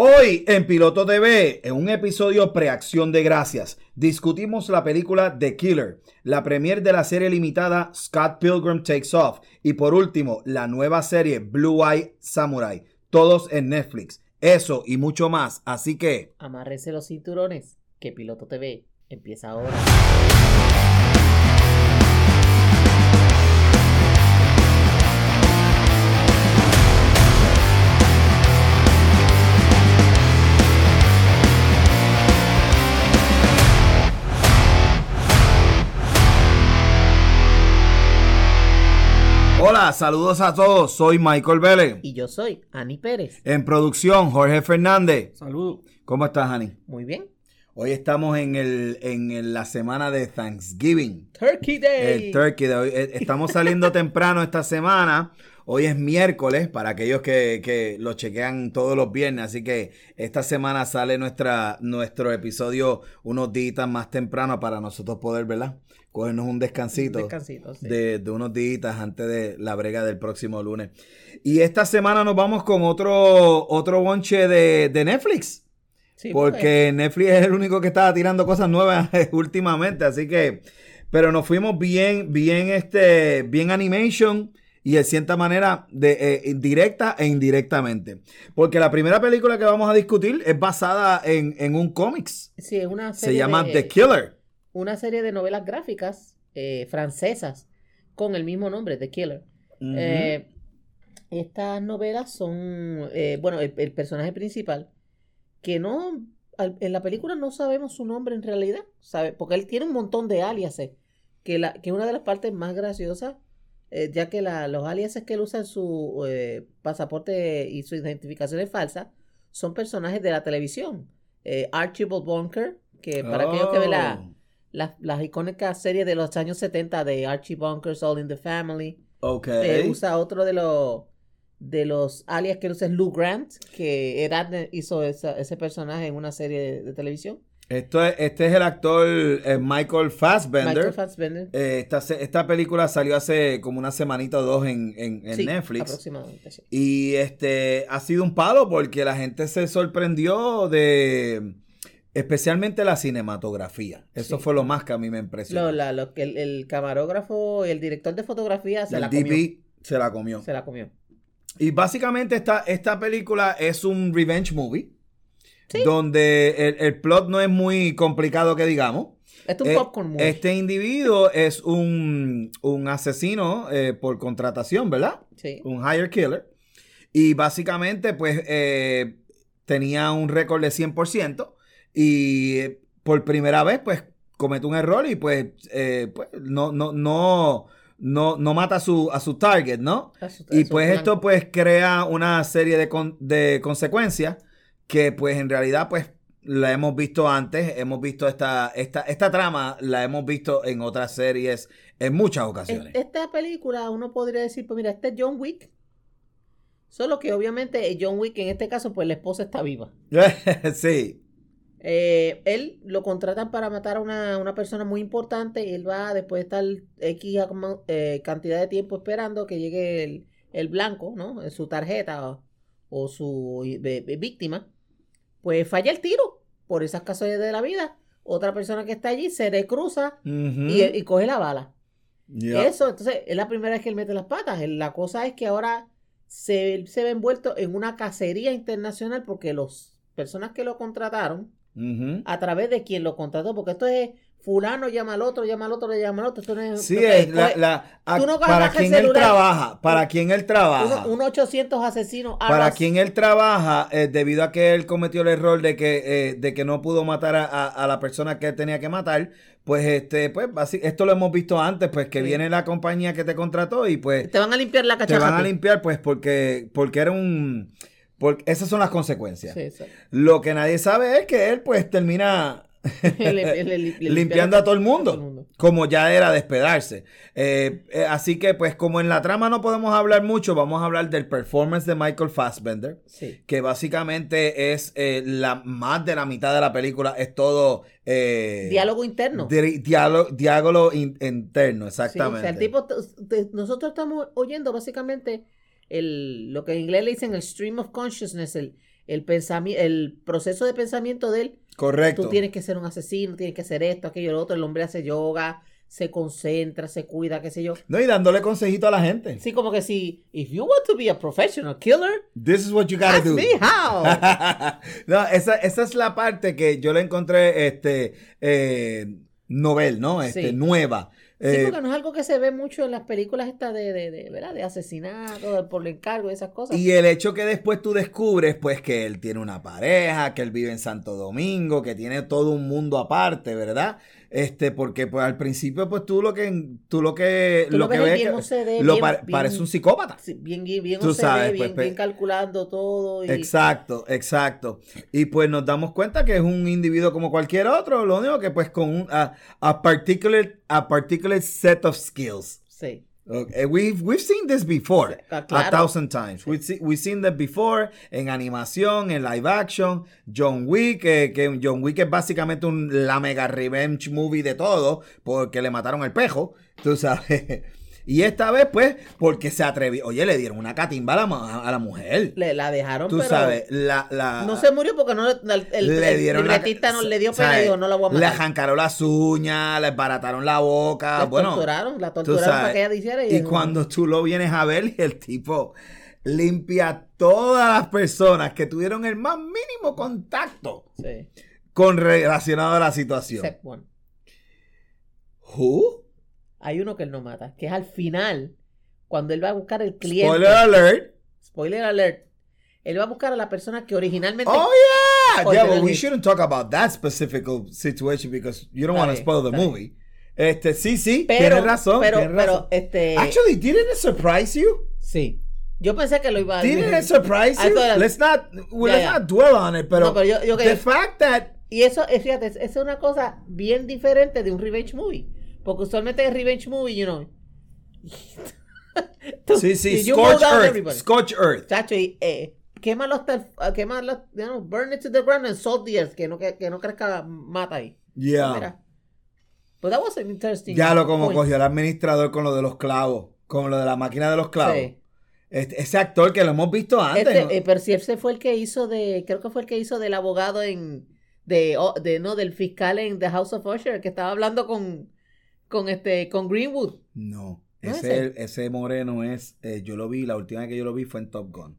Hoy en Piloto TV, en un episodio preacción de gracias, discutimos la película The Killer, la premier de la serie limitada Scott Pilgrim Takes Off y por último la nueva serie Blue Eye Samurai, todos en Netflix. Eso y mucho más, así que... Amárrese los cinturones, que Piloto TV empieza ahora. Hola, saludos a todos, soy Michael Vélez. Y yo soy Ani Pérez. En producción, Jorge Fernández. Saludos. ¿Cómo estás, Ani? Muy bien. Hoy estamos en, el, en la semana de Thanksgiving. Turkey Day. El Turkey Day. Eh, Estamos saliendo temprano esta semana. Hoy es miércoles para aquellos que, que, lo chequean todos los viernes. Así que esta semana sale nuestra, nuestro episodio unos días más temprano para nosotros poder, ¿verdad? Cogernos un descansito, descansito sí. de, de, unos días antes de la brega del próximo lunes. Y esta semana nos vamos con otro, otro bonche de, de Netflix. Sí, porque pues. Netflix es el único que está tirando cosas nuevas últimamente. Así que, pero nos fuimos bien, bien, este, bien animation y de cierta manera de, eh, directa e indirectamente. Porque la primera película que vamos a discutir es basada en, en un cómics. Sí, una serie Se llama de... The Killer una serie de novelas gráficas eh, francesas con el mismo nombre, The Killer. Uh -huh. eh, estas novelas son, eh, bueno, el, el, personaje principal, que no, en la película no sabemos su nombre en realidad, ¿sabe? Porque él tiene un montón de aliases, que, la, que es una de las partes más graciosas, eh, ya que la, los aliases que él usa en su eh, pasaporte y su identificación es falsa, son personajes de la televisión. Archibald Bunker, que para oh. aquellos que ven la las, las icónicas series de los años 70 de Archie Bunkers, All in the Family. Ok. Eh, usa otro de los de los alias que usa es Lou Grant, que Edad hizo esa, ese personaje en una serie de, de televisión. Esto es, este es el actor eh, Michael Fassbender. Michael Fassbender. Eh, esta, esta película salió hace como una semanita o dos en, en, en sí, Netflix. Aproximadamente, sí. Y este ha sido un palo porque la gente se sorprendió de Especialmente la cinematografía. Eso sí. fue lo más que a mí me impresionó. Lo, la, lo, el, el, camarógrafo el director de fotografía se el la DP comió. se la comió. Se la comió. Y básicamente esta, esta película es un revenge movie. ¿Sí? Donde el, el, plot no es muy complicado que digamos. Este es un popcorn movie. Este individuo es un, un asesino eh, por contratación, ¿verdad? Sí. Un hire killer. Y básicamente, pues, eh, tenía un récord de 100% y por primera vez, pues, comete un error y pues, eh, pues no, no, no, no, no mata a su, a su target, ¿no? Su, y pues plan. esto pues crea una serie de, con, de consecuencias que pues en realidad pues la hemos visto antes, hemos visto esta, esta, esta trama, la hemos visto en otras series en muchas ocasiones. Esta película uno podría decir, pues mira, este es John Wick. Solo que obviamente John Wick en este caso pues la esposa está viva. sí. Eh, él lo contratan para matar a una, una, persona muy importante y él va después de estar X eh, cantidad de tiempo esperando que llegue el, el blanco, ¿no? Su tarjeta o, o su víctima. Pues falla el tiro por esas casualidades de la vida. Otra persona que está allí se le cruza Uh -huh. y, y, coge la bala. Yeah. Eso, entonces, es la primera vez que él mete las patas. La cosa es que ahora se, se ve envuelto en una cacería internacional porque las personas que lo contrataron Uh -huh. a través de quien lo contrató, porque esto es fulano llama al otro, llama al otro, le llama al otro. Esto no es, sí, no, es la, la, a, no para quien él trabaja, para quien él trabaja. Un, un 800 asesinos. Para quien él trabaja, eh, debido a que él cometió el error de que, eh, de que no pudo matar a, a, a, la persona que él tenía que matar, pues este, pues así, esto lo hemos visto antes, pues que sí. viene la compañía que te contrató y pues te van a limpiar la cachaja. Te van a limpiar, pues, porque, porque era un porque esas son las consecuencias. Sí. Lo que nadie sabe es que él pues termina le, le, le, limpiando a todo el mundo, todo el mundo. como ya era de esperarse. Eh, eh, así que pues como en la trama no podemos hablar mucho, vamos a hablar del performance de Michael Fassbender, sí. que básicamente es eh, la más de la mitad de la película, es todo... eh, diálogo interno. Di diálogo, diálogo in interno, exactamente. Sí, o sea, el tipo, nosotros estamos oyendo básicamente el, lo que en inglés le dicen el stream of consciousness, el, el, el proceso de pensamiento de él. Correcto. Tú tienes que ser un asesino, tienes que hacer esto, aquello, lo otro. El hombre hace yoga, se concentra, se cuida, qué sé yo. No, y dándole consejito a la gente. Sí, como que si, if you want to be a professional killer, this is what you gotta do. Me how. no, esa, esa, es la parte que yo le encontré, este, eh, novel, ¿no? Este, nueva. Sí, eh, porque no es algo que se ve mucho en las películas estas de, de, de, ¿verdad? de asesinato, por el encargo, esas cosas. Y el hecho que después tú descubres, pues, que él tiene una pareja, que él vive en Santo Domingo, que tiene todo un mundo aparte, ¿verdad? Este, porque pues al principio, pues tú lo que tú lo que lo, que ves lo parece un psicópata. bien, bien, tú sabes, bien, pues, bien, calculando todo. Exacto, exacto. Y pues nos damos cuenta que es un individuo como cualquier otro, lo único que pues con un a, particular a particular set of skills. Sí. Okay. We've, we've seen this before a thousand times. We've, we've seen this before en animación, en live action. John Wick, que John Wick es básicamente un, la mega revenge movie de todo, porque le mataron el pejo, tú sabes. Y esta vez, pues, porque se atrevió. Oye, le dieron una catimba a la, a la mujer. Le la dejaron, Tú sabes, la, la, No se murió porque no, el, le dieron libretista no le dio pena y dijo, no la voy a matar. Le arrancaron las uñas, le barataron la boca. La bueno, torturaron, la torturaron para que ella dijera. Y, cuando tú lo vienes a ver, el tipo limpia todas las personas que tuvieron el más mínimo contacto sí. con relacionado a la situación. one. ¿Who? Hay uno que él no mata, que es al final, cuando él va a buscar el cliente. Spoiler alert. Spoiler alert. Él va a buscar a la persona que originalmente. Oh, yeah. Yeah, but we shouldn't talk about that specific situation because you don't want to spoil the movie. Este, sí, sí, pero, tienes razón. Pero, tienes pero, razón. este. Actually, didn't it surprise you? Sí. Yo pensé que lo iba a Didn't it surprise you? let's not, well, let's not dwell on it, pero, no, pero yo, yo the fact that. Y eso, fíjate, es una cosa bien diferente de un revenge movie. Porque usualmente es revenge movie, you know. sí, sí, Scorch Earth. Scorch Earth. Chacho, y eh, quémalo hasta el, quémalo, you know, burn it to the ground and salt the earth, que no, que, que no crezca mata ahí. Yeah. Mira. But that was an interesting. Ya lo como cogió el administrador con lo de los clavos, con lo de la máquina de los clavos. Sí. Este, ese actor que lo hemos visto antes. Este, eh, pero si ese fue el que hizo de, creo que fue el que hizo del abogado en, de, de no, del fiscal en The House of Usher, que estaba hablando con, con este con Greenwood. No, ese, ese? moreno es, eh, yo lo vi, la última vez que yo lo vi fue en Top Gun.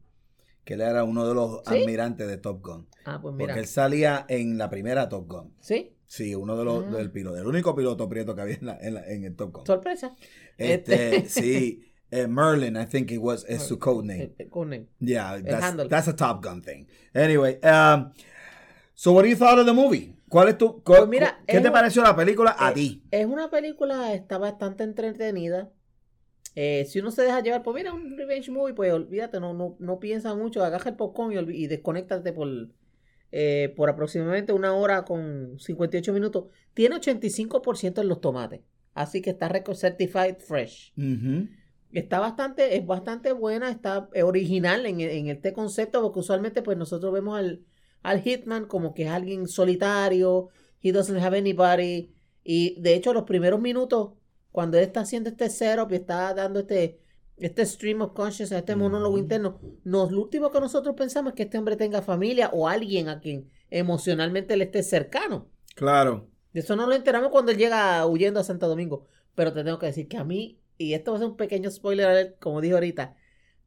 Que él era uno de los almirantes de Top Gun. Ah, pues mira. Porque él salía en la primera Top Gun. ¿Sí? Sí, uno de los ah. del piloto, el único piloto prieto que había en, en, el Top Gun. Sorpresa. Este, este. sí. Eh, Merlin, I think it was, es su code name. code Yeah, that's, that's, a Top Gun thing. Anyway, um, so what do you thought of the movie? ¿Cuál es tu, pues mira, ¿Qué te pareció la película a ti? Es una película, está bastante entretenida. Eh, si uno se deja llevar, pues mira, un revenge movie, pues olvídate, no, no, no piensa mucho, agarra el popcorn y, y desconéctate por, eh, por aproximadamente una hora con 58 minutos. Tiene 85% en los tomates, así que está Record Certified Fresh. Está bastante, es bastante buena, está original en, en este concepto, porque usualmente pues nosotros vemos al al Hitman como que es alguien solitario, he doesn't have anybody. Y de hecho, los primeros minutos, cuando él está haciendo este setup y está dando este, este stream of consciousness, este monólogo interno, nos, lo último que nosotros pensamos es que este hombre tenga familia o alguien a quien emocionalmente le esté cercano. Claro. De eso no lo enteramos cuando él llega huyendo a Santo Domingo. Pero te tengo que decir que a mí, y esto va a ser un pequeño spoiler, como dijo ahorita,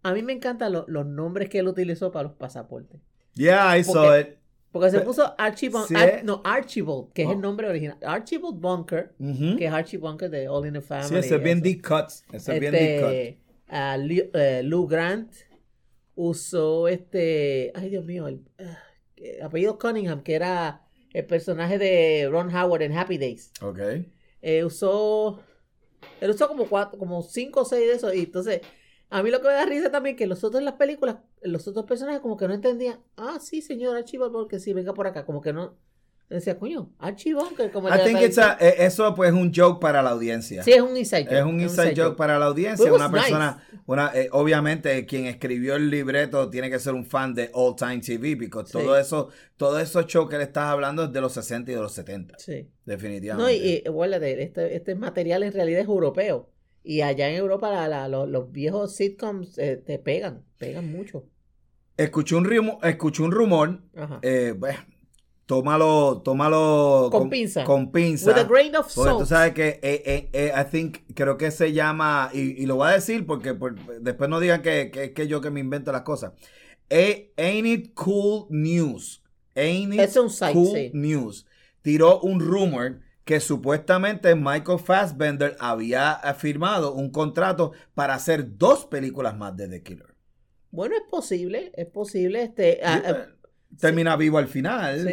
a mí me encantan los nombres que él utilizó para los pasaportes. Yeah, I saw it. Porque se puso Archibald, eh. no, Archibald, que es el oh. nombre original. Archibald Bunker, que es Archie Bunker de All in the Family. Sí, ese es bien deep cuts. Ese es bien deep cut. Uh, Lou, Grant usó este, ay Dios mío, el uh, apellido Cunningham, que era el personaje de Ron Howard en Happy Days. Ok. Eh, usó, él usó como cuatro, como cinco o seis de esos. Y entonces, a mí lo que me da risa también que los otros en las películas, los otros personajes como que no entendían. Ah, sí, señor Archibald porque sí, venga por acá. Como que no. Decía, coño, Archibald. Como I think it's a, eh, eso pues es un joke para la audiencia. Sí, es un inside joke. Es un inside, joke, para la audiencia. Una persona, una, eh, obviamente quien escribió el libreto tiene que ser un fan de Old Time TV, porque todo eso, todo esos shows que le estás hablando es de los 60 y de los 70. Sí. Definitivamente. No, y, bueno, este, este material en realidad es europeo. Y allá en Europa los, viejos sitcoms eh, te pegan, pegan mucho. Escuché un, rumor, escuché un rumor. Eh, tómalo, tómalo con, pinza. Con pinza. With a grain of salt. Porque tú sabes que, eh, eh, I think, creo que se llama, y, lo voy a decir porque después no digan que es que, yo que me invento las cosas. ain't it cool news? Ain't it cool news? Tiró un rumor que supuestamente Michael Fassbender había firmado un contrato para hacer dos películas más de The Killer. Bueno, es posible, es posible. Este, ah, pues, termina vivo al final.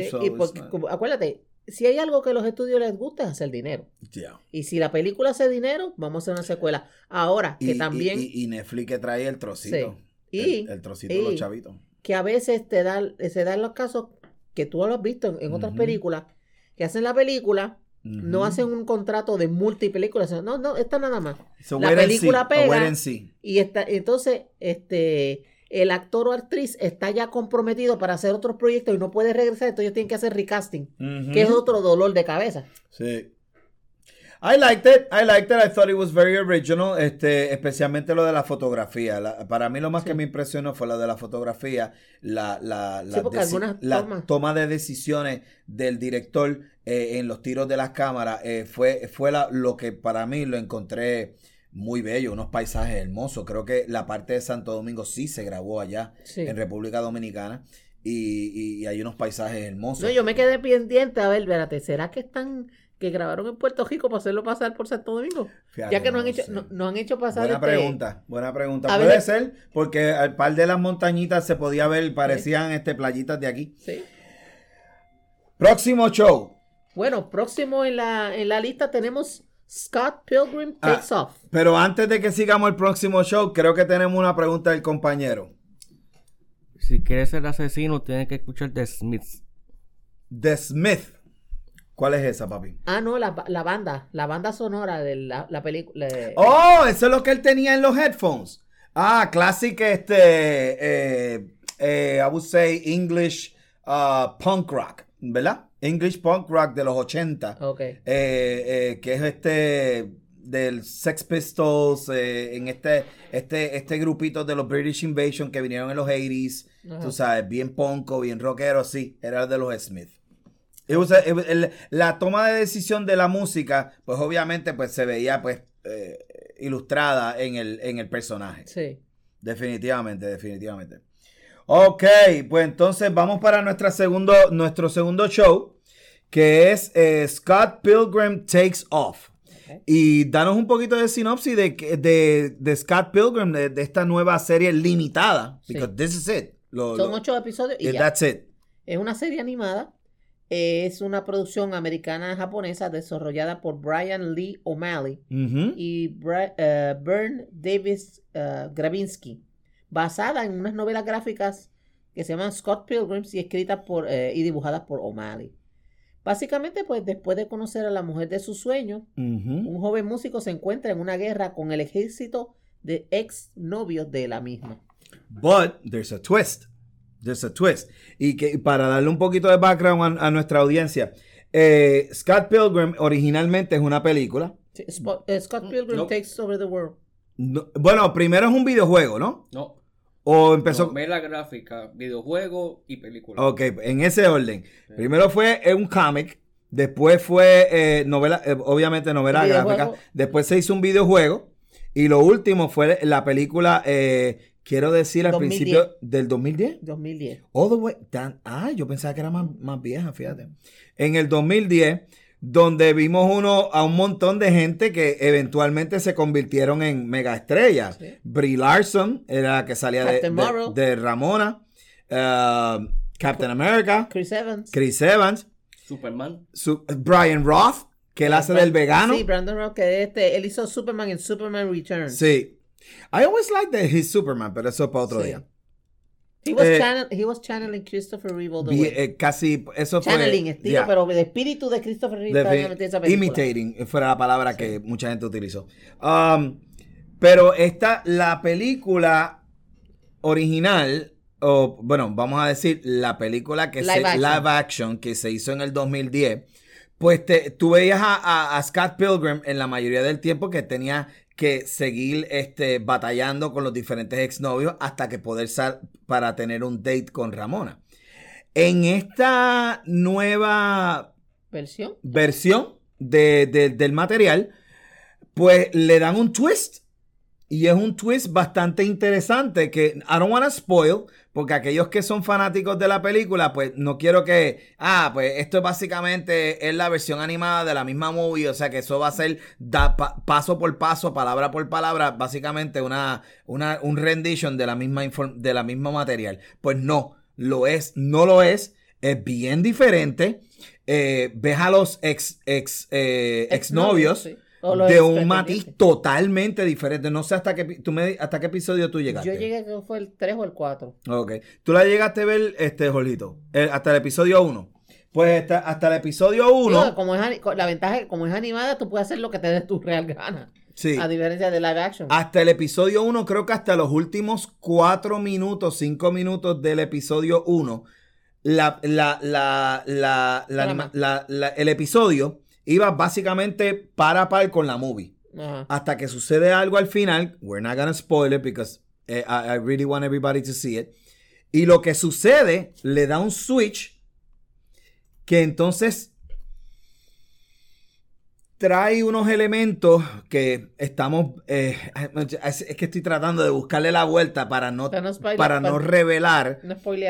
acuérdate, si hay algo que a los estudios les gusta es hacer dinero. Y si la película hace dinero, vamos a hacer una secuela. Ahora, que también... Y, Netflix que trae el trocito. Y, el, trocito de los chavitos. Que a veces te da, se dan los casos que tú lo has visto en, otras películas, que hacen la película, no hacen un contrato de multipelículas. No, no, esta nada más. la película pega. Y está, entonces, este el actor o actriz está ya comprometido para hacer otros proyectos y no puede regresar, entonces ellos tienen que hacer recasting, que es otro dolor de cabeza. Sí. I liked it, I liked it, I thought it was very original, este, especialmente lo de la fotografía. para mí lo más que me impresionó fue lo de la fotografía, la, la, la, toma de decisiones del director eh, en los tiros de las cámaras, eh, fue, fue lo que para mí lo encontré muy bello, unos paisajes hermosos. Creo que la parte de Santo Domingo sí se grabó allá en República Dominicana y, hay unos paisajes hermosos. No, yo me quedé pendiente a ver, espérate, ¿será que están que grabaron en Puerto Rico para hacerlo pasar por Santo Domingo? ya que no, han hecho, no, han hecho pasar. Buena este pregunta, buena pregunta. Puede ser, porque al par de las montañitas se podía ver, parecían este playitas de aquí. Sí. Próximo show. Bueno, próximo en la, en la lista tenemos Scott Pilgrim ah, Takes Off. Pero antes de que sigamos el próximo show, creo que tenemos una pregunta del compañero. Si quieres ser asesino, tienes que escuchar The Smiths. The Smith. ¿Cuál es esa, papi? Ah, no, la, banda. La banda sonora de la, película. Oh, eso es lo que él tenía en los headphones. Ah, classic, este. Eh, eh, I would say English uh, punk rock, ¿verdad? English Punk Rock de los 80. Eh, eh, que es este del Sex Pistols, en este, este, este grupito de los British Invasion que vinieron en los 80s, tú sabes, bien ponco, bien rockero, sí, era de los Smith. La toma de decisión de la música, pues obviamente pues se veía pues ilustrada en el, en el personaje. Sí. Definitivamente, definitivamente. Ok, pues entonces vamos para nuestra segundo, nuestro segundo show, que es eh, Scott Pilgrim Takes Off. Y danos un poquito de sinopsis de, de, Scott Pilgrim, de, esta nueva serie limitada. Because this is it. Son ocho episodios y ya. That's it. Es una serie animada. Es una producción americana-japonesa desarrollada por Brian Lee O'Malley y Bern eh, Davis uh, Gravinsky basada en unas novelas gráficas que se llaman Scott Pilgrims y escritas por eh, y dibujadas por O'Malley. Básicamente, pues después de conocer a la mujer de sus sueños, un joven músico se encuentra en una guerra con el ejército de ex novios de la misma. But there's a twist. There's a twist. Y que para darle un poquito de background a, nuestra audiencia, eh, Scott Pilgrim originalmente es una película. Eh, Scott Pilgrim Takes Over the World. bueno, primero es un videojuego, ¿no? No. ¿O empezó? Novela gráfica, videojuego y película. Ok, en ese orden. Primero fue un cómic, después fue eh, novela, eh, obviamente novela gráfica, después se hizo un videojuego y lo último fue la película, eh, quiero decir al principio del 2010. 2010. All the way, ah, yo pensaba que era más, más vieja, fíjate. En el 2010 donde vimos uno a un montón de gente que eventualmente se convirtieron en mega estrellas. Brie Larson era la que salía de, Ramona, uh, Captain America, Chris Evans, Chris Evans, Superman, Brian Roth, que él hace del vegano. Sí, Brandon Roth, que este, él hizo Superman en Superman Returns. Sí. I always liked that he's Superman, pero eso es para otro día. He was, eh, he was channeling Christopher Reeve the way. Eh, casi, eso fue... Channeling, estilo, pero el espíritu de Christopher Reeve Imitating, fue la palabra que mucha gente utilizó. Um, pero esta, la película original, o bueno, vamos a decir, la película que live, se, action. live action que se hizo en el 2010, pues te, tú veías a, a, Scott Pilgrim en la mayoría del tiempo que tenía que seguir este, batallando con los diferentes exnovios hasta que poder salir para tener un date con Ramona. En esta nueva versión, versión del material, pues le dan un twist. Y es un twist bastante interesante que I don't want to spoil, porque aquellos que son fanáticos de la película, pues no quiero que, ah, pues esto básicamente es la versión animada de la misma movie, o sea que eso va a ser paso por paso, palabra por palabra, básicamente una, una un rendition de la misma de la misma material. Pues no, lo es, no lo es, es bien diferente. Eh, ves a los ex, ex, eh, exnovios de un matiz totalmente diferente. No sé hasta qué, tú me, hasta qué episodio tú llegaste. Yo llegué, que fue el 3 o el 4. Ok. ¿Tú la llegaste a ver, este, Jorgito? hasta el episodio 1. Pues hasta, hasta, el episodio 1. como es, la ventaja es que como es animada, tú puedes hacer lo que te des tu real gana. Sí. A diferencia de live action. Hasta el episodio 1, creo que hasta los últimos 4 minutos, 5 minutos del episodio 1, la, la, la, la, el episodio iba básicamente para par con la movie. Hasta que sucede algo al final. We're not gonna spoil it because eh, I, really want everybody to see it. Y lo que sucede le da un switch que entonces trae unos elementos que estamos. Eh, es, que estoy tratando de buscarle la vuelta para no, para no revelar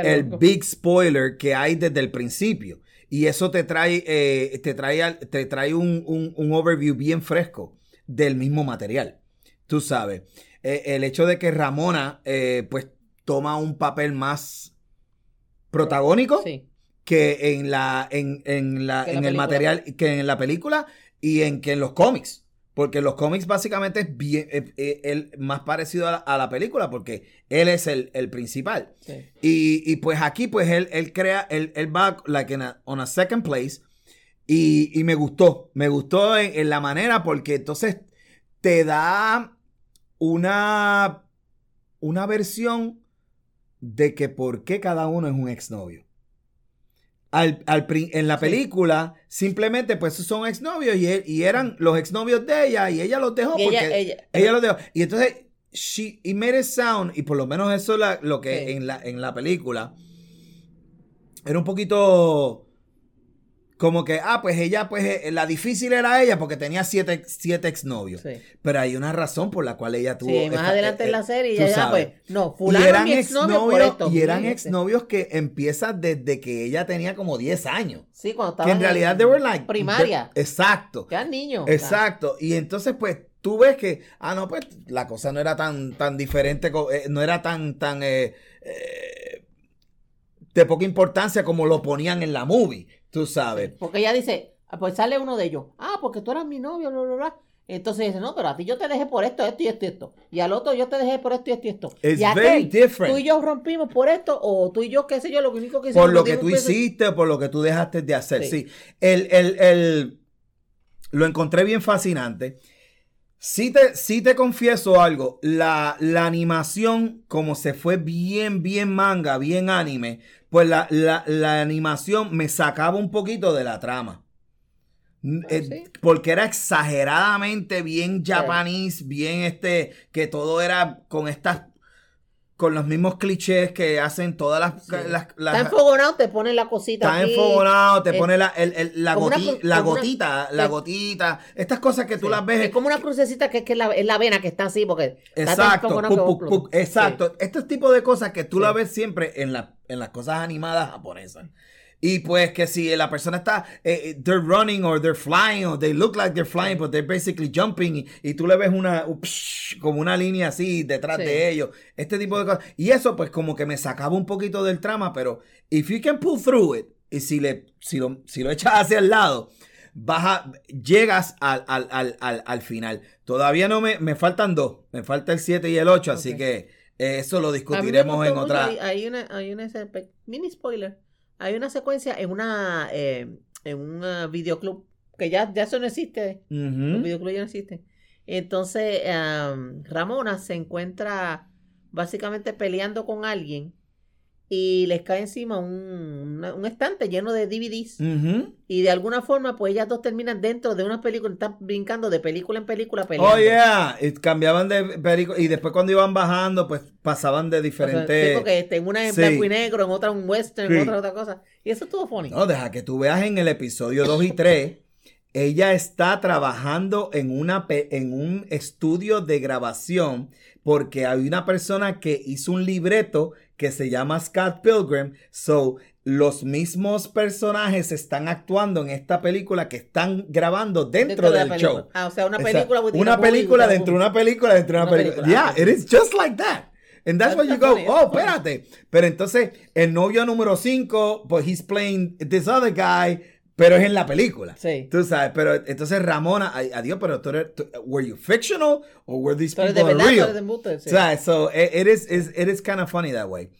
el big spoiler que hay desde el principio. Y eso te trae, eh, te trae, te trae un, un, overview bien fresco del mismo material. Tú sabes. Eh, el hecho de que Ramona, eh, pues, toma un papel más protagónico que en la, en, en la, en, el material, que en la película y en que en los cómics. Porque los cómics básicamente es bien, eh, eh, el más parecido a la, película, porque él es el, principal. Y, pues aquí, pues él, él crea, él, él va like in a, on a second place. Y, me gustó, me gustó en, la manera, porque entonces te da una, una versión de que por qué cada uno es un exnovio al, en la película, simplemente pues son exnovios y, y eran los exnovios de ella y ella los dejó porque ella, los dejó. Y entonces, she, it made it sound, y por lo menos eso es lo que en, la, en la película, era un poquito como que, ah, pues ella, pues eh, la difícil era ella porque tenía siete, siete exnovios. Pero hay una razón por la cual ella tuvo. Sí, más adelante en eh, la serie, ya, ya, pues, no, fulano y eran mi exnovio Y eran exnovios que empiezan desde que ella tenía como 10 años. Sí, cuando estaba. Que en realidad, they were like. Primaria. exacto. Ya niños. Exacto. Y entonces, pues, tú ves que, ah, no, pues, la cosa no era tan, tan diferente, eh, no era tan, tan. de poca importancia como lo ponían en la movie. Tú sabes. Porque ella dice, ah, pues sale uno de ellos. Ah, porque tú eras mi novio, bla, bla, bla. Entonces dice, no, pero a ti yo te dejé por esto, esto y esto y esto. Y al otro yo te dejé por esto y esto y esto. Y very different. Tú y yo rompimos por esto, o tú y yo, qué sé yo, lo único que hicimos. Por lo que tú hiciste por lo que tú dejaste de hacer. Sí. El, el, el, lo encontré bien fascinante. Sí te, sí te confieso algo, la, la, animación, como se fue bien, bien manga, bien anime, pues la, la, animación me sacaba un poquito de la trama. ¿Ah, eh, porque era exageradamente bien japonés, bien este, que todo era con estas con los mismos clichés que hacen todas las... está enfogonado, te pone la cosita Está enfogonado, te pone la, la, la gotita, la gotita. Estas cosas que tú las ves... Es como una crucecita que es, que la, la vena que está así, porque... Exacto, exacto. Este tipo de cosas que tú las ves siempre en, la, en las cosas animadas japonesas. Y pues que si la persona está, eh, eh, they're running or they're flying or they look like they're flying, but they're basically jumping y, tú le ves una, como una línea así detrás de ellos. Este tipo de cosas. Y eso pues como que me sacaba un poquito del trama, pero if you can pull through it, y si, le, si, lo, si lo echas hacia el lado, baja, llegas al, al, al, al, final. Todavía no me, me faltan dos, me falta el 7 y el 8, así que eso lo discutiremos en otra. Hay, una, hay una mini spoiler hay una secuencia en una eh, en un eh, videoclub que ya, ya eso no existe. El videoclub ya no existe. Entonces, Ramona se encuentra básicamente peleando con alguien y les cae encima un, un estante lleno de DVDs. Y de alguna forma, pues ellas dos terminan dentro de una película, están brincando de película en película peleando. Oh, yeah. Y cambiaban de película. Y después cuando iban bajando, pues pasaban de diferentes. sí, porque este, en una en blanco y negro, en otra un western, en otra otra cosa. Y eso estuvo funny. No, deja que tú veas en el episodio 2 y 3. ella está trabajando en, una, en un estudio de grabación porque hay una persona que hizo un libreto que se llama Scott Pilgrim. So, los mismos personajes están actuando en esta película que están grabando dentro, del show. Ah, o sea, una película. una película dentro de una película dentro de una, película. Yeah, it is just like that. And that's, why you go, oh, espérate. Pero entonces, el novio número 5, pues he's playing this other guy pero es en la película. Sí. Tú sabes, pero entonces Ramona, adiós, pero tú eres, were you fictional or were these people de verdad, real? De sí. So it, it, is, it is kind of funny that way.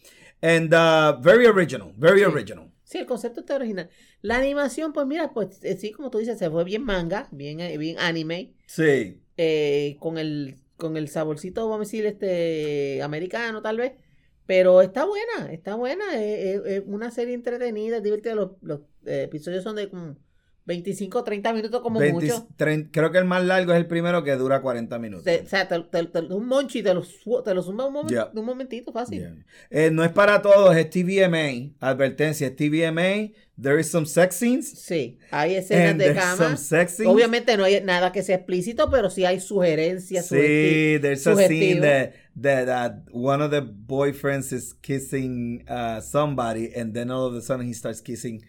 And uh, very original, very original. Sí, el concepto está original. La animación, pues mira, pues eh, sí, como tú dices, se fue bien manga, bien, eh, bien anime. Sí. Eh, con el con el saborcito, vamos a decir, este americano tal vez. Pero está buena, está buena. Es, una serie entretenida, es divertida. Los, los eh, episodios son de 25 o 30 minutos como mucho. creo que el más largo es el primero que dura 40 minutos. o sea, un monchi te lo, te lo suma un, un momentito fácil. Eh, no es para todos, es TVMA. Advertencia, es TVMA. There is some sex scenes. Sí, hay escenas de cama. Obviamente no hay nada que sea explícito, pero sí hay sugerencias. Sí, there's a scene that, that, one of the boyfriends is kissing uh, somebody and then all of a sudden he starts kissing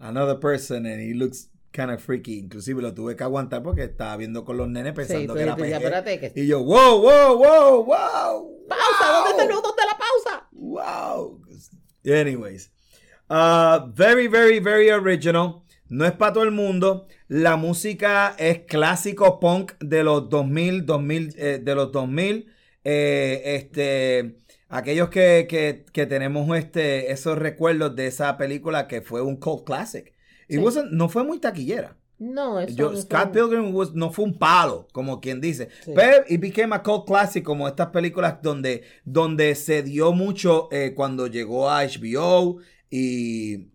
another person and he looks kind of freaky. Inclusive lo tuve que aguantar porque estaba viendo con los nenes pensando que era peje. Y yo, wow, wow, wow, wow. Pausa, ¿dónde está el botón de la pausa? Wow. Anyways. Uh, very, very, very original. No es para todo el mundo. La música es clásico punk de los 2000, 2000 eh, de los 2000. Eh, este aquellos que, que, que, tenemos este, esos recuerdos de esa película que fue un cult classic. No fue muy taquillera. No, eso Yo, Scott Pilgrim no fue un palo, como quien dice. Pero it became a cult classic, como estas películas donde, donde se dio mucho eh, cuando llegó a HBO y,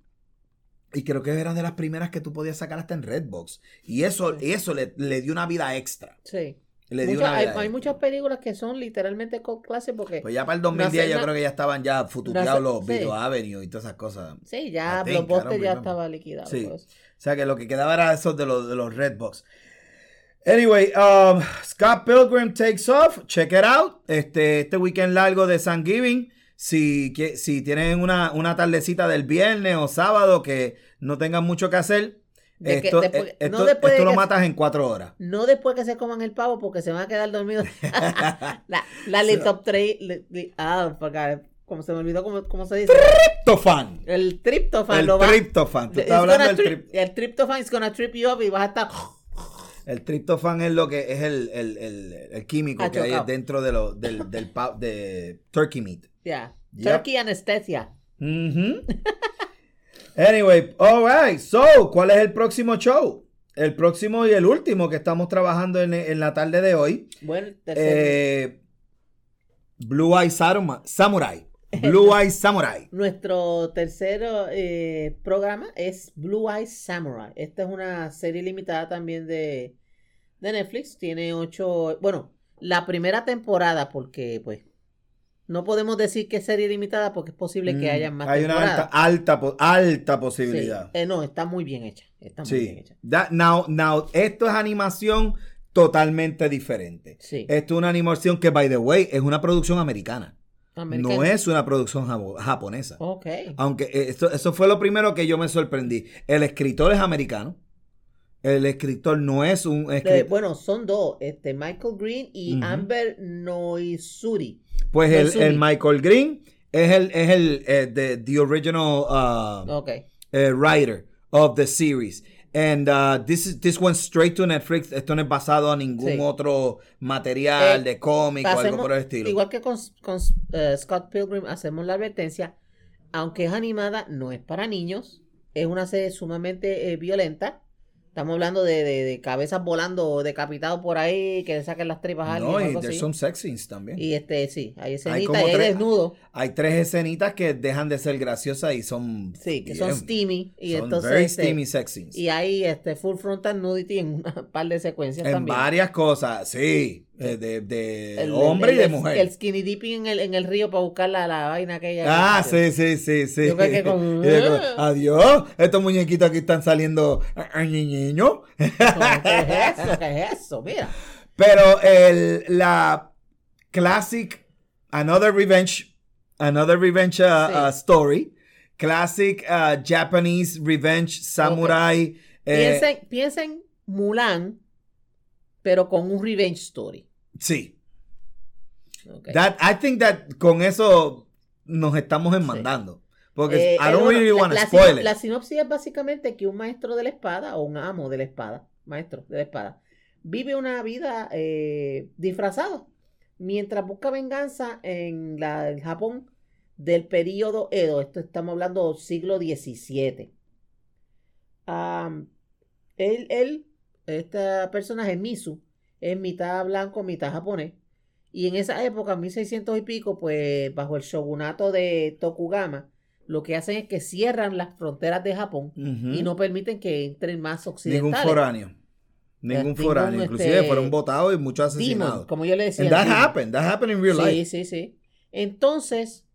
y creo que era de las primeras que tú podías sacar hasta en Redbox. Y eso, eso le, le dio una vida extra. Sí hay, muchas películas que son literalmente cult classic porque... Pues ya para el 2010 yo creo que ya estaban ya futureados los Video Avenue y todas esas cosas. Sí, ya Blockbuster ya estaba liquidado. Sí. O sea que lo que quedaba era eso de los, de los Redbox. Anyway, um, Scott Pilgrim takes off. Check it out. Este, este weekend largo de Thanksgiving. Si, si tienen una, una tardecita del viernes o sábado que no tengan mucho que hacer, esto, eh, esto, lo matas en cuatro horas. No después que se coman el pavo porque se van a quedar dormidos. la la laptop tray. Ah, como se me olvidó cómo, se dice. Triptofan. El triptofan. El triptofan. Tú estás hablando del trip, El triptofan is gonna trip you up y vas a estar. El triptofan es lo que es el, el, el, químico que hay dentro de lo, del, del de turkey meat. Yeah. Turkey anesthesia. Anyway, alright. So, ¿cuál es el próximo show? El próximo y el último que estamos trabajando en, la tarde de hoy. Bueno, eh, Blue Eye Samurai. Blue Eye Samurai. Nuestro tercer eh, programa es Blue Eye Samurai. Esta es una serie limitada también de, de Netflix. Tiene ocho. Bueno, la primera temporada, porque pues no podemos decir que es serie limitada porque es posible que mm, haya más Hay una alta, alta, alta posibilidad. Eh, no, está muy bien hecha. Está muy bien hecha. now, now, esto es animación totalmente diferente. Sí. Esto es una animación que, by the way, es una producción americana. No es una producción japonesa. Ok. Aunque eh, eso, eso fue lo primero que yo me sorprendí. El escritor es americano. El escritor no es un escritor. bueno, son dos, este Michael Green y Amber Noisuri. Pues el, el, Michael Green es el, es el eh, the, original uh, writer of the series. And uh, this is this went straight to Netflix. Esto no es basado en ningún otro material eh, de cómic o algo por el estilo. Igual que con, con Scott Pilgrim hacemos la advertencia, aunque es animada, no es para niños. Es una serie sumamente violenta Estamos hablando de, de, cabezas volando decapitados por ahí, que le saquen las tripas a alguien. No, y son sexings también. Y este, sí, hay escenitas hay y hay desnudo. Hay tres escenitas que dejan de ser graciosas y son. Sí, que son steamy. Y son entonces. Very este, steamy sexings. Y hay este full frontal nudity en una par de secuencias en también. En varias cosas, sí. Eh, de, de hombre y de mujer. El skinny dipping en el, en el río para buscar la, la vaina aquella. Ah, sí, sí, sí, sí. Yo creo que con... Adiós, estos muñequitos aquí están saliendo niños. ¿Qué es eso? ¿Qué es eso? Mira. Pero el, la classic Another Revenge, Another Revenge uh, uh, Story, classic uh, Japanese Revenge Samurai. Eh, piensen, piensen Mulan pero con un revenge story. Sí. That, I think that con eso nos estamos enmandando. Porque eh, I don't really want to spoil it. La sinopsis es básicamente que un maestro de la espada o un amo de la espada, maestro de la espada, vive una vida eh, disfrazada mientras busca venganza en la, el Japón del periodo Edo. Esto estamos hablando siglo XVII. él, él este personaje, Misu, es mitad blanco, mitad japonés. Y en esa época, 1600 y pico, pues bajo el shogunato de Tokugama, lo que hacen es que cierran las fronteras de Japón y no permiten que entren más occidentales. Ningún foráneo. Ningún foráneo. Inclusive este, fueron votados y muchos asesinados. como yo le decía. And that happened. That happened in real life. Sí, sí, sí. Entonces,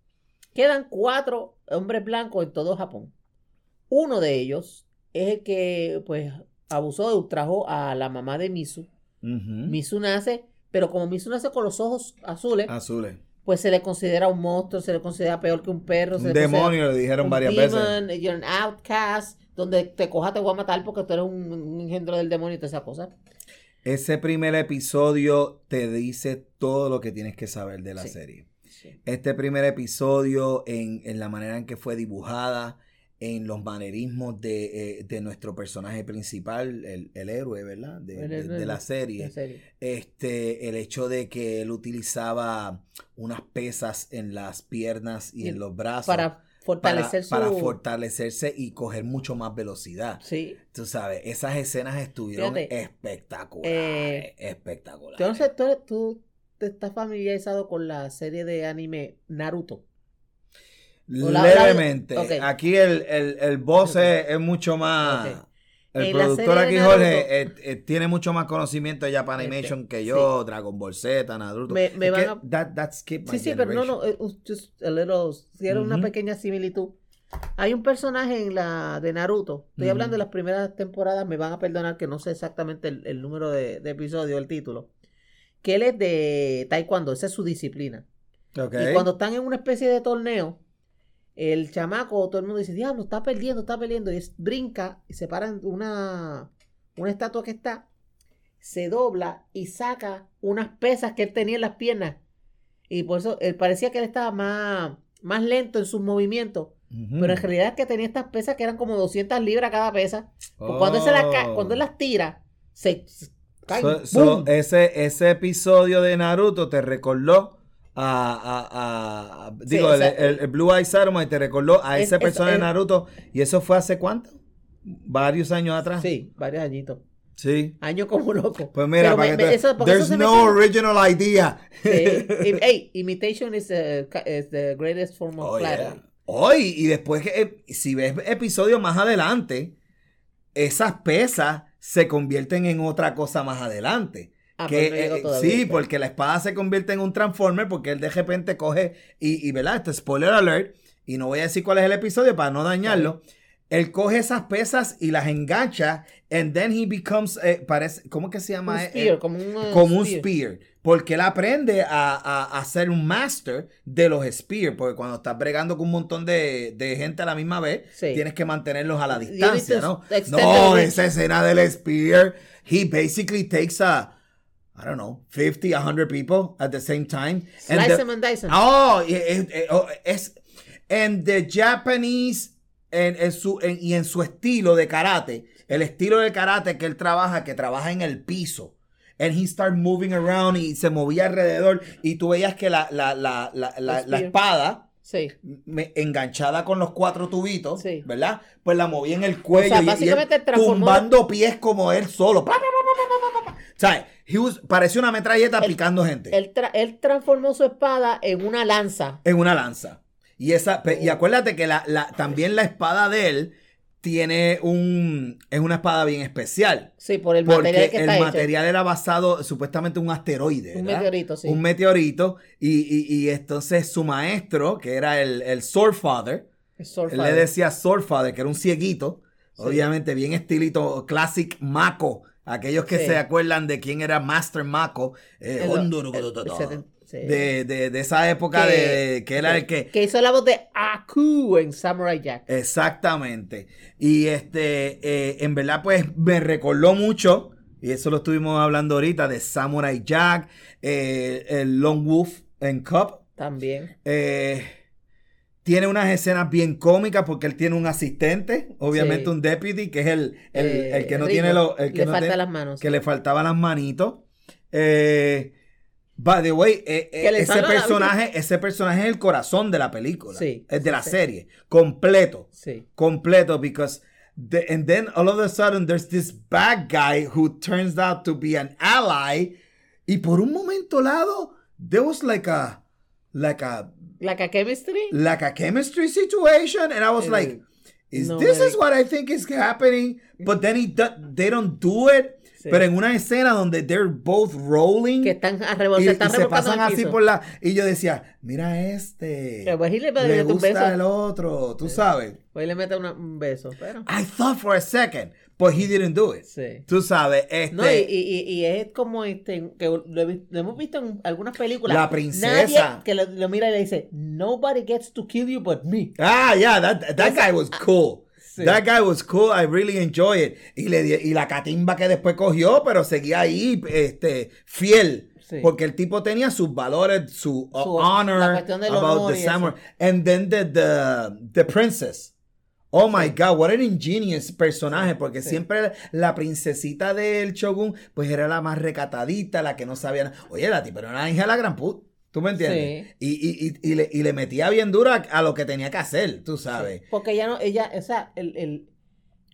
quedan cuatro hombres blancos en todo Japón. Uno de ellos es el que, pues, abusó, ultrajo a la mamá de Misu. Misu nace, pero como Misu nace con los ojos azules, azules. pues se le considera un monstruo, se le considera peor que un perro. un demonio, le dijeron varias veces. You're an outcast, donde te coja te voy a matar porque tú eres un, engendro del demonio y toda esa cosa. Ese primer episodio te dice todo lo que tienes que saber de la serie. Este primer episodio, en, en la manera en que fue dibujada, en los manerismos de, eh, nuestro personaje principal, el, héroe, ¿verdad? De, la serie. Este, el hecho de que él utilizaba unas pesas en las piernas y, en los brazos. Para fortalecer para, fortalecerse y coger mucho más velocidad. Sí. Tú sabes, esas escenas estuvieron espectaculares. Eh, espectaculares. Entonces, ¿tú, tú te estás familiarizado con la serie de anime Naruto. Levemente. Aquí el, el, el voz es, mucho más. El productor aquí, Jorge, eh, eh, tiene mucho más conocimiento de Japan este, Animation que yo, Dragon Ball Z, Naruto. Me, me van a... that, that sí, sí, pero no, no, just a little, si una pequeña similitud. Hay un personaje en la de Naruto, estoy hablando de las primeras temporadas, me van a perdonar que no sé exactamente el, número de, de episodio, el título, que él es de taekwondo, esa es su disciplina. Y cuando están en una especie de torneo, el chamaco, todo el mundo dice, diablo, está perdiendo, está perdiendo. Y brinca y se para una, una estatua que está, se dobla y saca unas pesas que él tenía en las piernas. Y por eso él parecía que él estaba más, más lento en sus movimientos. Pero en realidad es que tenía estas pesas que eran como 200 libras cada pesa. Pues cuando, él se cuando él las tira, se, caen. ese, ese episodio de Naruto te recordó a, digo, el, Blue Eye Saruman te recordó a esa persona de Naruto. ¿Y eso fue hace cuánto? Varios años atrás. Sí, varios añitos. Sí. Año como loco. Pues mira, para que there's no original idea. hey, imitation is, the greatest form of oh, Hoy, y después que eh, si ves episodios más adelante, esas pesas se convierten en otra cosa más adelante. Ah, que, pues eh, sí, porque la espada se convierte en un transformer porque él de repente coge y, y ¿verdad? Esto es spoiler alert y no voy a decir cuál es el episodio para no dañarlo. Él coge esas pesas y las engancha and then he becomes, eh, parece, ¿cómo que se llama? Un spear, como un, como un spear. Porque él aprende a, a, ser un master de los spears. Porque cuando estás bregando con un montón de, de gente a la misma vez, tienes que mantenerlos a la distancia, ¿no? No, esa escena del spear, he basically takes a I don't know, 50, 100 people at the same time. Slice them and dice them. Oh, oh, es, en the Japanese, en, en su, en, y en su estilo de karate, el estilo de karate que él trabaja, que trabaja en el piso. And he started moving around y se movía alrededor y tú veías que la, la, la, la, espada Sí. me- enganchada con los cuatro tubitos, Sí. ¿verdad? Pues la movía en el cuello O sea, y- y, básicamente él transformó- tumbando pies como él solo. Pa, was- parecía una metralleta Él- picando gente Él, tra- él transformó su espada en una lanza. en una lanza. Y esa y acuérdate que la, la- también la espada de él tiene un es una espada bien especial. Sí, por el material que el está hecho. material era basado supuestamente en un asteroide. Un ¿verdad? meteorito, sí. Un meteorito. Y, y- y entonces su maestro, que era el, el Sword Father, El Sword él le decía Sword Father, que era un cieguito. Sí. Obviamente, bien estilito, classic Mako. Aquellos que Sí. se acuerdan de quién era Master Mako. eh, El- Hondo- el- el seten- sí. de, de- de esa época Que- de que era el que Que hizo la voz de Aku en Samurai Jack. Exactamente. Y este, eh, en verdad, pues me recordó mucho, y eso lo estuvimos hablando ahorita, de Samurai Jack, eh, el Long Wolf en Cup. También. Eh, tiene unas escenas bien cómicas porque él tiene un asistente, obviamente Sí. un deputy, que es el, el, Eh, el que no Rico. tiene los... El que Le no falta tiene- las manos. que le faltaban las manitos. Eh, by the way, eh, ese personaje, ese personaje es el corazón de la película. Sí, es de sí, la serie. Completo. Sí. Completo. Because the- and then all of a sudden there's this bad guy who turns out to be an ally. Y por un momento lado, there was like a like a Like a chemistry. like a chemistry situation. And I was like, is no this is what I think is happening? But then he do- they don't do it. Sí. Pero en una escena donde they're both rolling Que están a y, revol- y se están se revolcando pasan así por la... Y yo decía, mira este. Pues, y le- le un beso. gusta el otro, tú sabes. Pues le mete una- un beso. Pero. I thought for a second, but he didn't do it. Sí. Tú sabes, este... No, y, y, y- y es como este, que lo, lo hemos visto en algunas películas. La princesa. Nadie que lo, lo mira y le dice, nobody gets to kill you but me. Ah, yeah, that, that guy was cool. Sí. That guy was cool. I really enjoy it. Y, le, di- y la catimba que después cogió, pero seguía ahí, este, fiel. Sí. Porque el tipo tenía sus valores, su, uh, Su- honor about the samurai. And then the, the, the princess. Oh my God, what an ingenious personaje, porque sí. siempre la princesita del Shogun, pues era la más recatadita, la que no sabía nada. Oye, la tipa era una hija de la gran puta. ¿Tú me entiendes? Sí. Y, y, y, y le, y le metía bien dura a lo que tenía que hacer, tú sabes. Porque ella no, ella, o sea, el, el-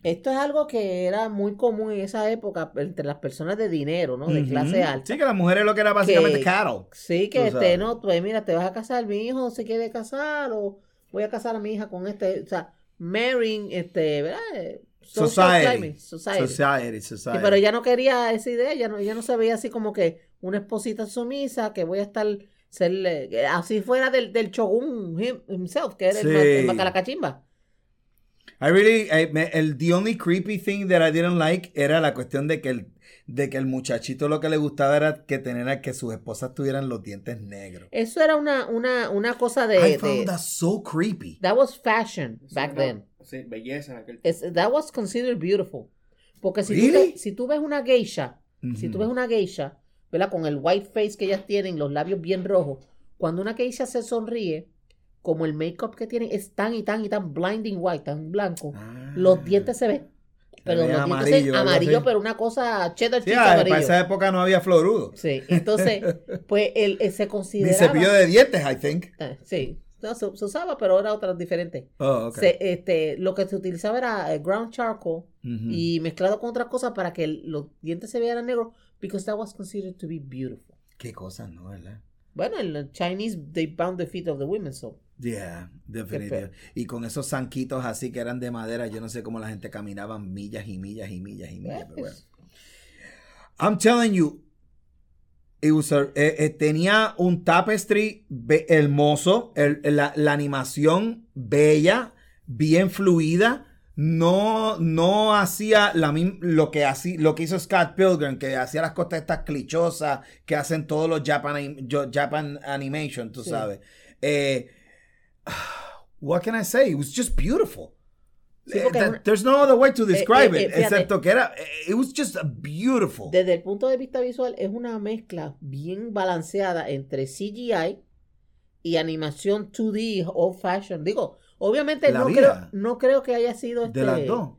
esto es algo que era muy común en esa época entre las personas de dinero, ¿no? De clase alta. Sí, que la mujer es lo que era básicamente Que- cattle. Sí, que Tú este, no, pues mira, te vas a casar, mi hijo se quiere casar, o voy a casar a mi hija con este, o sea, marrying, este, ¿verdad? Eh, Society. society. Society, Sí, society. pero ella no quería esa idea, ella no, ella no se veía así como que una esposita sumisa, que voy a estar, serle, que así fuera del, del shogun him- himself, que era el, Sí. el macalacachimba. I really, I- me- el the only creepy thing that I didn't like era la cuestión de que el, de que el muchachito lo que le gustaba era que tener que sus esposas tuvieran los dientes negros. Eso era una, una, una cosa de, I de- found that so creepy. that was fashion back Sí, then. Sí, belleza en aquel Es- that was considered beautiful. Porque si, tú, Really? ve- si tú ves una geisha, si tú ves una geisha, ¿verdad? Con el white face que ellas tienen, los labios bien rojos, cuando una geisha se sonríe, como el make-up que tienen es tan y tan y tan blinding white, tan blanco, Ah. los dientes se ven. Pero los dientes amarillo, se algo amarillo, pero una cosa cheddar Sí, ah, amarillo. para esa época no había florudo. Sí, entonces, pues él, él se Ni consideraba... cepillo de dientes, I think. Eh, sí, no, se, se usaba, pero era otra diferente. Oh, okay. Se- este, lo que se utilizaba era eh, ground charcoal y mezclado con otras cosas para que los dientes se vieran negros because that was considered to be beautiful. Qué cosas, ¿no? ¿Verdad? Bueno, en el Chinese they bound the feet of the women so. Yeah, definitivamente. Y con esos zanquitos así que eran de madera, yo no sé cómo la gente caminaba millas y millas y millas y millas. pero bueno. Pues, I'm telling you, it was a- eh, eh, tenía un tapestry hermoso, el- la, la animación bella, bien fluida. No, no hacía la lo que hacía, lo que hizo Scott Pilgrim, que hacía las cosas estas clichosas que hacen todos los Japan, Japan Animation, tú Sí. sabes. Eh, what can I say? It was just beautiful. Sí, Eh, porque there's no other way to describe eh, it, fíjate. excepto que era, eh, it was just beautiful. Desde el punto de vista visual es una mezcla bien balanceada entre CGI y animación 2D old fashion. Digo, obviamente La no vida. creo, no creo que haya sido De este, las dos.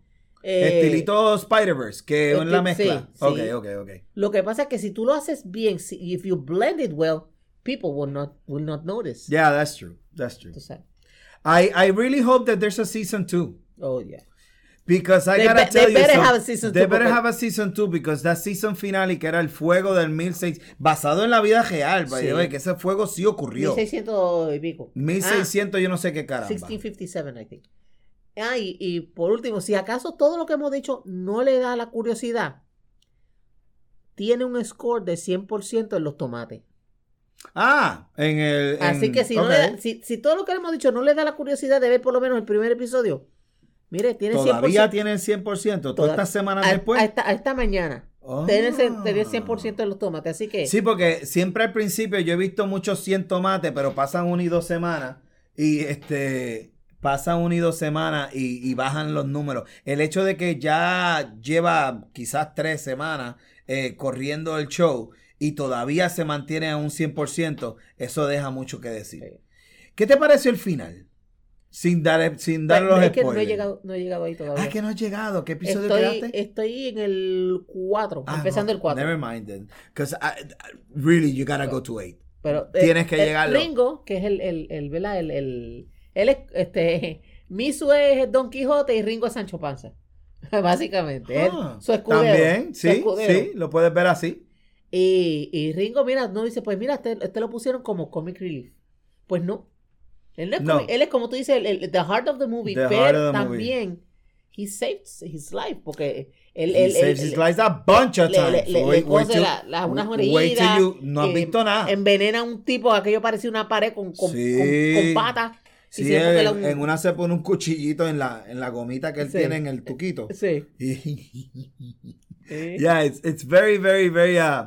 eh, Estilito Spider-Verse, que es esti- la mezcla. sí, ok, sí. ok, ok. Lo que pasa es que si tú lo haces bien, si if you blend it well, people will not will not notice. Yeah, that's true. That's true. I, I really hope that there's a season two. Oh, yeah. Because I They gotta be- tell they you better some- have a season they two, better have a season two because that season finale que era el fuego del 1600 basado en la vida real, by the Sí. way, que ese fuego sí ocurrió. 1600 y pico. 1600 yo no sé qué Ah, caramba. 1657, I think. Ah, y, y por último, si acaso todo lo que hemos dicho no le da la curiosidad, tiene un score de 100% en los tomates. Ah, en el en- Así que si, no le da- si, si todo lo que hemos dicho no le da la curiosidad de ver por lo menos el primer episodio, mire, tiene 100%. todavía tiene el 100%, todas Toda- estas semanas después. a esta, a esta mañana. Cien- tener 100% en los tomates. Así que Sí, porque siempre al principio yo he visto muchos 100 tomates, pero pasan una y dos semanas y este pasan una y dos semanas y, y bajan los números. El hecho de que ya lleva quizás tres semanas eh, corriendo el show y todavía se mantiene a un 100%, eso deja mucho que decir. Sí. ¿Qué te pareció el final? Sin dar, sin dar los es que no he, spoilers. llegado, no he llegado ahí todavía. Ah, que no has llegado. ¿Qué episodio estoy, quedaste? estoy en el 4, Ah, empezando no, el 4. Never mind then. Because really you gotta go to eight. Pero Tienes que el llegarlo. Ringo, que es el, el, el, ¿verdad? El, el, él es, este, Misu es Don Quijote y Ringo es Sancho Panza. Básicamente. él- Ah, su escudero. También, sí, escudero. sí, lo puedes ver así. Y, y Ringo, mira, no dice, pues mira, este, este lo pusieron como comic relief. Pues no. Él, no es, No. comic- él es como tú dices, el, el- the heart of the movie, The pero también he saved his life porque él, He él- saves él- his life a bunch of times. le- le- cose till- la- la- unas you- no has visto nada. envenena a un tipo, aquello parecía una pared con, con, Sí. con- con patas. Sí, él- un- en una se pone un cuchillito en la, en la gomita que él Sí. tiene en el tuquito. Sí. Yeah, it's, it's very, very, very, uh,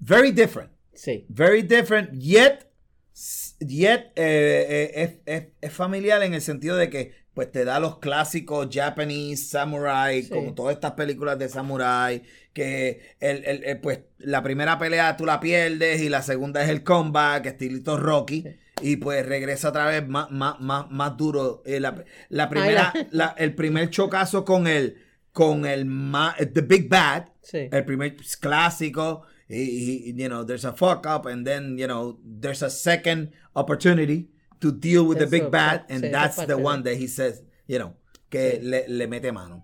very different. Sí. Very different, yet, yet eh, eh, es, es- es familiar en el sentido de que pues te da los clásicos Japanese samurai, Sí. como todas estas películas de samurai, que el, el- el, pues la primera pelea tú la pierdes y la segunda es el comeback, estilito Rocky, Sí. y pues regresa otra vez más, más, más, más duro. Eh, la, la primera, la- la- el primer chocazo con el, con el ma- The Big Bad, Sí. el primer clásico, y, y, you know, there's a fuck up, and then, you know, there's a second opportunity to deal with the big bad, and that's the one that he says, you know, que Sí. le, le mete mano.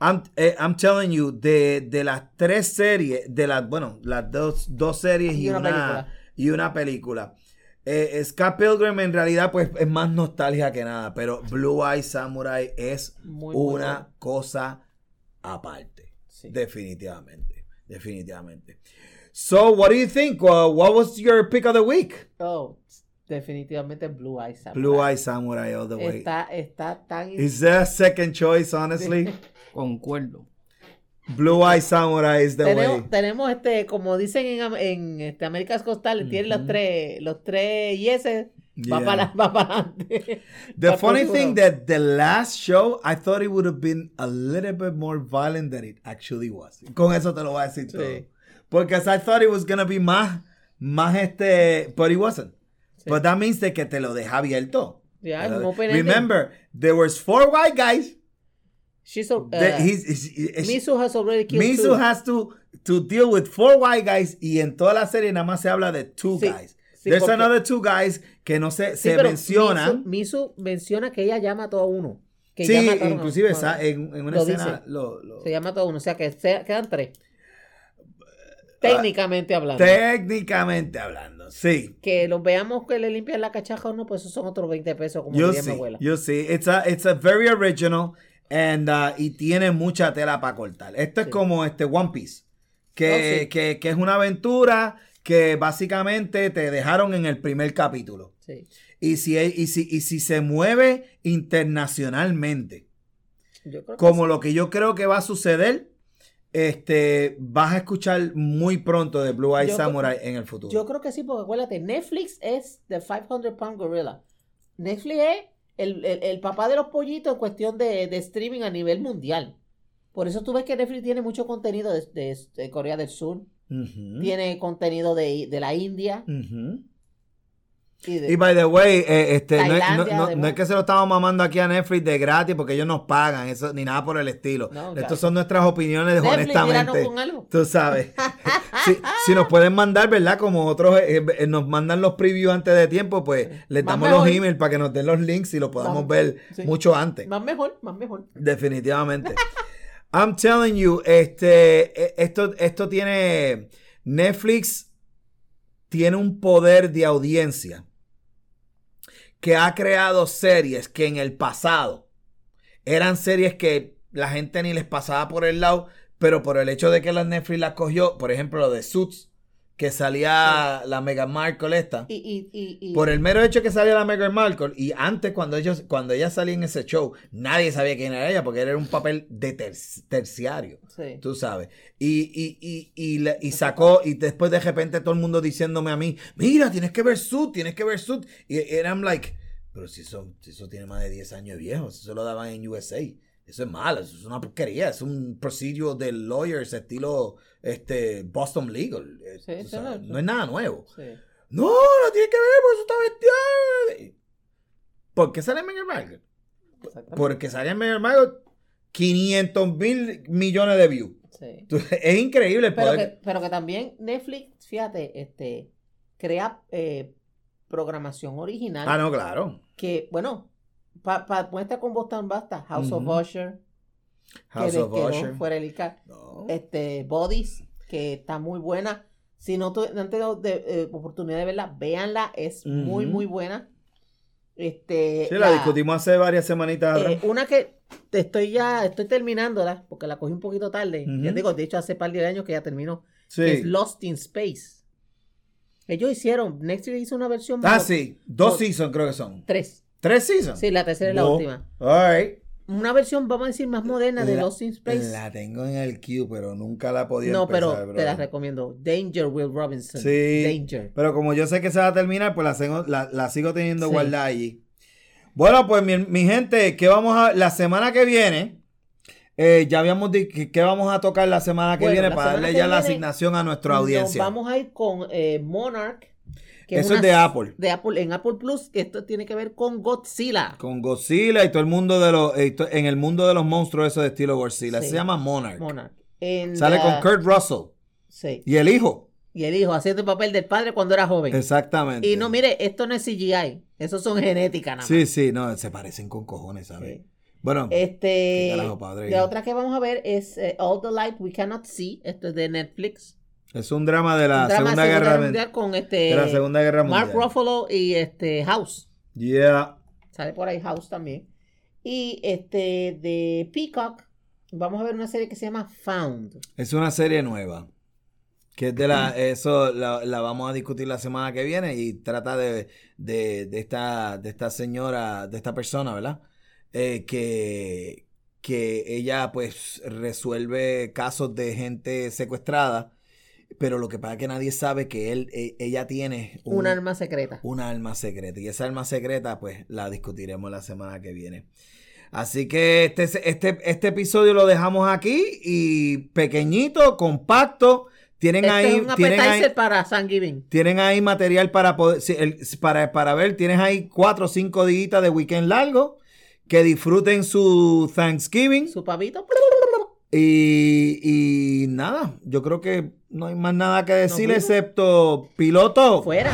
I'm, eh, I'm telling you, de, de las tres series, de las, bueno, las dos, dos series y, Y una película. y una película. Eh, Scott Pilgrim en realidad pues es más nostalgia que nada, pero Blue Eye Samurai es Muy, muy una bueno. cosa aparte. Sí. Definitivamente. Definitivamente. So, what do you think? Uh, what was your pick of the week? Oh, definitivamente Blue Eyes. Samurai. Blue Eye Samurai all the way. Está, está tan... Is a second choice, honestly? Concuerdo. Blue Eye Samurai is the tenemos, way. tenemos este, como dicen en, en este, Américas Costales, tienen los tres, los tres yeses, va Yeah. para va para. The Va funny thing that the last show, I thought it would have been a little bit more violent than it actually was. Con eso te lo voy a decir Sí. todo. Porque I thought it was gonna be más, más este, but it wasn't. Sí. But that means de que te lo deja abierto. Yeah. Remember, there was four white guys. She's a, uh, he's, he's- he's- Misu has already killed Misu two. has to, to deal with four white guys y en toda la serie nada más se habla de two Sí, guys. sí, There's another two guys que no se, se mencionan. Misu, Misu menciona que ella mató a uno. Que Sí, mataron a- inclusive bueno, esa- en, en una lo escena lo, lo- Se llama todo uno, o sea que se- quedan tres. Técnicamente hablando. técnicamente hablando, sí. que los veamos que le limpian la cachaja o no, pues esos son otros 20 pesos, como Yo diría mi sí, abuela. yo sí. It's a, it's a very original and, uh, y tiene mucha tela para cortar. Esto es como este One Piece, que, Oh, sí. que, que es una aventura que básicamente te dejaron en el primer capítulo. Sí. Y si, y si, y si se mueve internacionalmente, Yo creo como lo que yo creo que va a suceder, este, vas a escuchar muy pronto de Blue Eye Yo Samurai en el futuro. Yo creo que sí, porque acuérdate, Netflix es The 500 Pound Gorilla. Netflix es el, el- el papá de los pollitos en cuestión de, de streaming a nivel mundial. Por eso tú ves que Netflix tiene mucho contenido de, de- de Corea del Sur, tiene contenido de, de la India. Y, by the way, eh, este, no, es que se lo estamos mamando aquí a Netflix de gratis porque ellos nos pagan, eso ni nada por el estilo. Estas son nuestras opiniones honestamente. Tú sabes. si, nos pueden mandar, ¿verdad? Como otros eh, eh, nos mandan los previews antes de tiempo, pues les damos los emails para que nos den los links y lo podamos ver mucho antes. Más mejor, más mejor. Definitivamente. I'm telling you, este, esto, esto tiene Netflix tiene un poder de audiencia que ha creado series que en el pasado eran series que la gente ni les pasaba por el lado, pero por el hecho de que la Netflix la cogió, por ejemplo, lo de Suits, que salía la Meghan Markle esta. por el mero hecho que salía la Meghan Markle, y antes cuando ellos, cuando ella salía en ese show, nadie sabía quién era ella, porque era un papel de terciario. Tú sabes. Y, y, sacó, y después de repente todo el mundo diciéndome a mí, mira, tienes que ver Suits, tienes que ver Suits. Y era like, pero si eso, eso tiene más de 10 años viejo, eso se lo daban en USA. Eso es malo, eso es una porquería, es un procedure de lawyers estilo este, Boston Legal. no, es nada nuevo. No, no tiene que ver, porque eso está bestial. ¿Por qué sale en Meghan Markle? Porque sale en Meghan Markle 500 mil millones de views. Es increíble pero que, pero que también Netflix, fíjate, este crea eh, programación original. Ah, no, claro. Que, bueno, para pa, estar con Boston basta. House of Usher. House of Usher. Fuera el Este, Bodies, que está muy buena. Si no, han tenido de, eh, oportunidad de verla, véanla. Es muy, muy buena. Este, sí, la, discutimos hace varias semanitas eh, una que estoy ya, estoy terminándola, porque la cogí un poquito tarde. Ya digo, de hecho, hace par de años que ya terminó. es Lost in Space. Ellos hicieron, Netflix hizo una versión. Ah, sí. Dos seasons creo que son. Tres. ¿Tres seasons? Sí, la tercera es la última. All Una versión, vamos a decir, más moderna de Lost in Space. La tengo en el queue, pero nunca la he podido No, pero te la recomiendo. Danger, Will Robinson. Sí. Danger. Pero como yo sé que se va a terminar, pues la, la, sigo teniendo guardada allí. Bueno, pues mi, gente, ¿qué vamos a. La semana que viene. Eh, ya habíamos dicho que, vamos a tocar la semana que viene para darle ya la asignación a nuestra audiencia. vamos a ir con eh, Monarch eso es, de Apple. De Apple, en Apple Plus, que esto tiene que ver con Godzilla. Con Godzilla y todo el mundo de los, eh, en el mundo de los monstruos eso de estilo Godzilla. Se llama Monarch. Monarch. Sale con Kurt Russell. Sí. Y el hijo. Y el hijo haciendo el papel del padre cuando era joven. Exactamente. Y no, mire, esto no es CGI. Eso son genética nada más. Sí, sí, no, se parecen con cojones, ¿sabes? Bueno, este, la otra que vamos a ver es eh, All the Light We Cannot See. Esto es de Netflix. Es un drama de la Segunda, Guerra Mundial con este la Segunda Guerra Mundial. Mark Ruffalo y este House. Yeah. Sale por ahí House también. Y este de Peacock vamos a ver una serie que se llama Found. Es una serie nueva. Que es de la, eso la, vamos a discutir la semana que viene y trata de, de, esta, de esta señora, de esta persona, ¿verdad? Eh, que, que ella pues resuelve casos de gente secuestrada pero lo que pasa es que nadie sabe que él, e, ella tiene un, alma secreta. Una alma secreta. Y esa alma secreta, pues, la discutiremos la semana que viene. Así que este, este, este episodio lo dejamos aquí y pequeñito, compacto. Tienen este ahí. Es un tienen ahí, para Thanksgiving. Tienen ahí material para poder. para, para ver. Tienes ahí cuatro o cinco días de weekend largo. Que disfruten su Thanksgiving. Su pavito. Y, y nada, yo creo que no hay más nada que decir excepto piloto. Fuera.